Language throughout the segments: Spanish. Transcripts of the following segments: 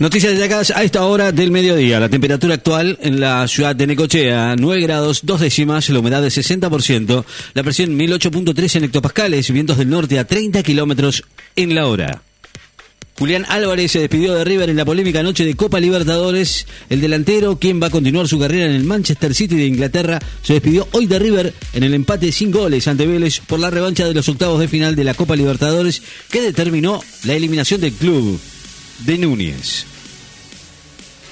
Noticias destacadas a esta hora del mediodía. La temperatura actual en la ciudad de Necochea, 9 grados, 2 décimas, la humedad de 60%, la presión 1008.3 en hectopascales, vientos del norte a 30 kilómetros en la hora. Julián Álvarez se despidió de River en la polémica noche de Copa Libertadores. El delantero, quien va a continuar su carrera en el Manchester City de Inglaterra, se despidió hoy de River en el empate sin goles ante Vélez por la revancha de los octavos de final de la Copa Libertadores que determinó la eliminación del club de Núñez.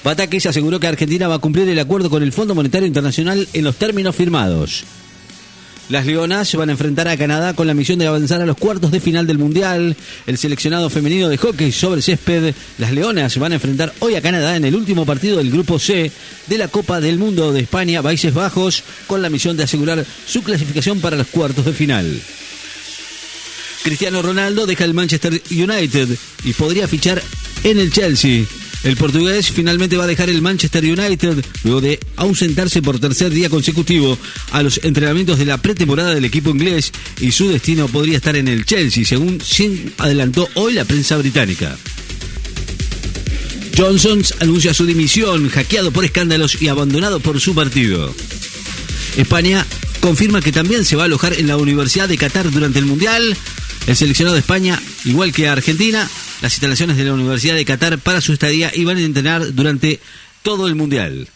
Batakis aseguró que Argentina va a cumplir el acuerdo con el Fondo Monetario Internacional en los términos firmados. Las Leonas van a enfrentar a Canadá con la misión de avanzar a los cuartos de final del Mundial. El seleccionado femenino de hockey sobre césped, las Leonas van a enfrentar hoy a Canadá en el último partido del Grupo C de la Copa del Mundo de España, Países Bajos, con la misión de asegurar su clasificación para los cuartos de final. Cristiano Ronaldo deja el Manchester United y podría fichar en el Chelsea. El portugués finalmente va a dejar el Manchester United luego de ausentarse por tercer día consecutivo a los entrenamientos de la pretemporada del equipo inglés y su destino podría estar en el Chelsea, según adelantó hoy la prensa británica. Johnson anuncia su dimisión, hackeado por escándalos y abandonado por su partido. España confirma que también se va a alojar en la Universidad de Qatar durante el Mundial. El seleccionado de España, igual que Argentina, las instalaciones de la Universidad de Qatar para su estadía y van a entrenar durante todo el Mundial.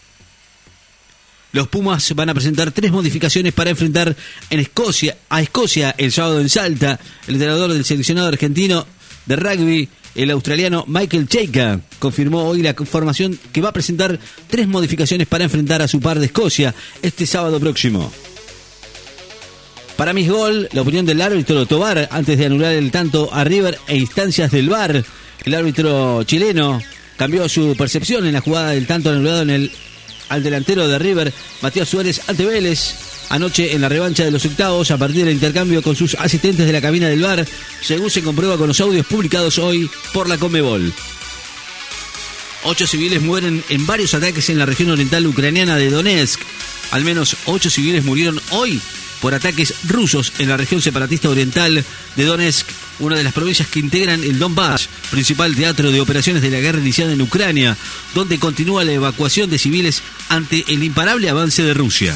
Los Pumas van a presentar tres modificaciones para enfrentar en Escocia, a Escocia el sábado en Salta. El entrenador del seleccionado argentino de rugby, el australiano Michael Cheika, confirmó hoy la formación que va a presentar tres modificaciones para enfrentar a su par de Escocia este sábado próximo. Para mis gol, la opinión del árbitro Tobar antes de anular el tanto a River e instancias del VAR. El árbitro chileno cambió su percepción en la jugada del tanto anulado en el al delantero de River, Matías Suárez ante. Anoche en la revancha de los octavos, a partir del intercambio con sus asistentes de la cabina del VAR, según se comprueba con los audios publicados hoy por la Comebol. Ocho civiles mueren en varios ataques en la región oriental ucraniana de Donetsk. Al menos ocho civiles murieron hoy por ataques rusos en la región separatista oriental de Donetsk, una de las provincias que integran el Donbass, principal teatro de operaciones de la guerra iniciada en Ucrania, donde continúa la evacuación de civiles ante el imparable avance de Rusia.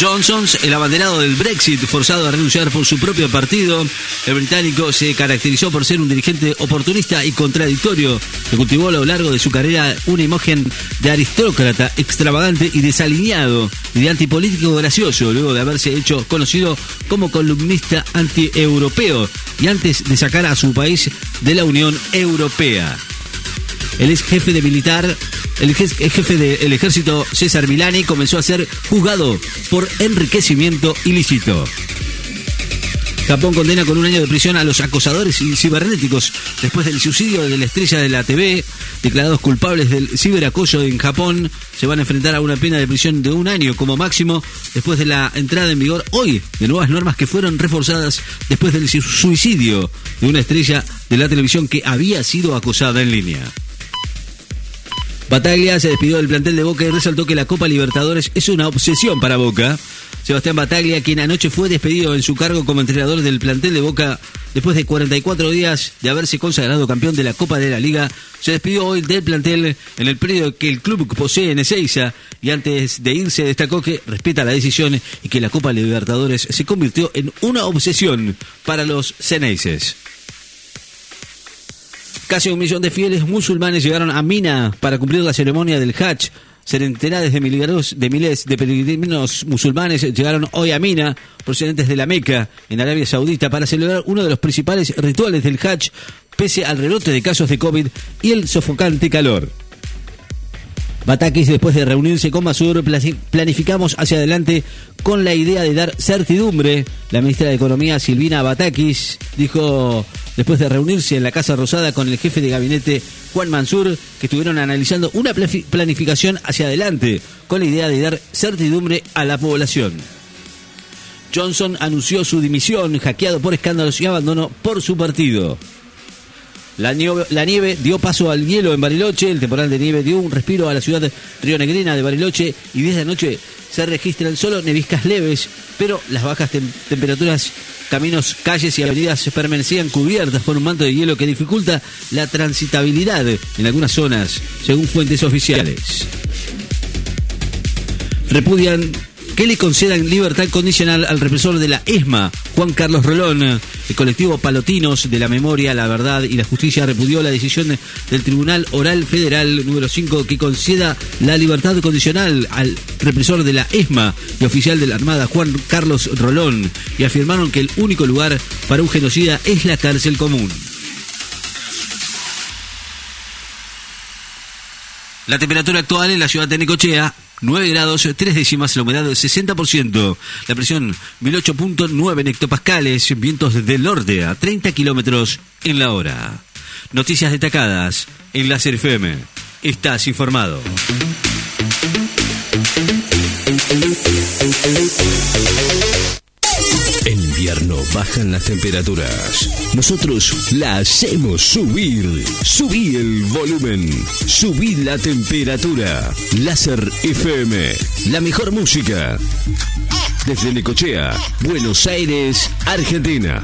Johnson, el abanderado del Brexit, forzado a renunciar por su propio partido. El británico se caracterizó por ser un dirigente oportunista y contradictorio, que cultivó a lo largo de su carrera una imagen de aristócrata, extravagante y desalineado, y de antipolítico gracioso, luego de haberse hecho conocido como columnista anti-europeo y antes de sacar a su país de la Unión Europea. El ex jefe de militar el jefe del ejército César Milani comenzó a ser juzgado por enriquecimiento ilícito. Japón condena con un año de prisión a los acosadores cibernéticos después del suicidio de la estrella de la TV. Declarados culpables del ciberacoso en Japón, se van a enfrentar a una pena de prisión de un año como máximo después de la entrada en vigor hoy de nuevas normas que fueron reforzadas después del suicidio de una estrella de la televisión que había sido acosada en línea. Bataglia se despidió del plantel de Boca y resaltó que la Copa Libertadores es una obsesión para Boca. Sebastián Bataglia, quien anoche fue despedido en su cargo como entrenador del plantel de Boca después de 44 días de haberse consagrado campeón de la Copa de la Liga, se despidió hoy del plantel en el periodo que el club posee en Ezeiza y antes de irse destacó que respeta la decisión y que la Copa Libertadores se convirtió en una obsesión para los ceneices. Casi un millón de fieles musulmanes llegaron a Mina para cumplir la ceremonia del Hajj. Centenares de miles de, miles de peregrinos musulmanes llegaron hoy a Mina, procedentes de la Meca, en Arabia Saudita, para celebrar uno de los principales rituales del Hajj, pese al rebrote de casos de COVID y el sofocante calor. Batakis, después de reunirse con Masur, planificamos hacia adelante con la idea de dar certidumbre. La ministra de Economía, Silvina Batakis, dijo después de reunirse en la Casa Rosada con el jefe de gabinete, Juan Mansur, que estuvieron analizando una planificación hacia adelante con la idea de dar certidumbre a la población. Johnson anunció su dimisión, hackeado por escándalos y abandono por su partido. La nieve, dio paso al hielo en Bariloche, el temporal de nieve dio un respiro a la ciudad rionegrina de Bariloche y desde anoche se registran solo neviscas leves, pero las bajas temperaturas, caminos, calles y avenidas permanecían cubiertas por un manto de hielo que dificulta la transitabilidad en algunas zonas, según fuentes oficiales. Repudian que le concedan libertad condicional al represor de la ESMA, Juan Carlos Rolón. El colectivo Palotinos de la Memoria, la Verdad y la Justicia repudió la decisión del Tribunal Oral Federal número 5 que conceda la libertad condicional al represor de la ESMA y oficial de la Armada, Juan Carlos Rolón, y afirmaron que el único lugar para un genocida es la cárcel común. La temperatura actual en la ciudad de Necochea 9 grados, 3 décimas, la humedad 60%, la presión 1008.9 hectopascales, vientos del norte a 30 kilómetros en la hora. Noticias destacadas en la FM. Estás informado. En invierno bajan las temperaturas. Nosotros la hacemos subir. Subí el volumen. Subí la temperatura. Láser FM. La mejor música. Desde Necochea, Buenos Aires, Argentina.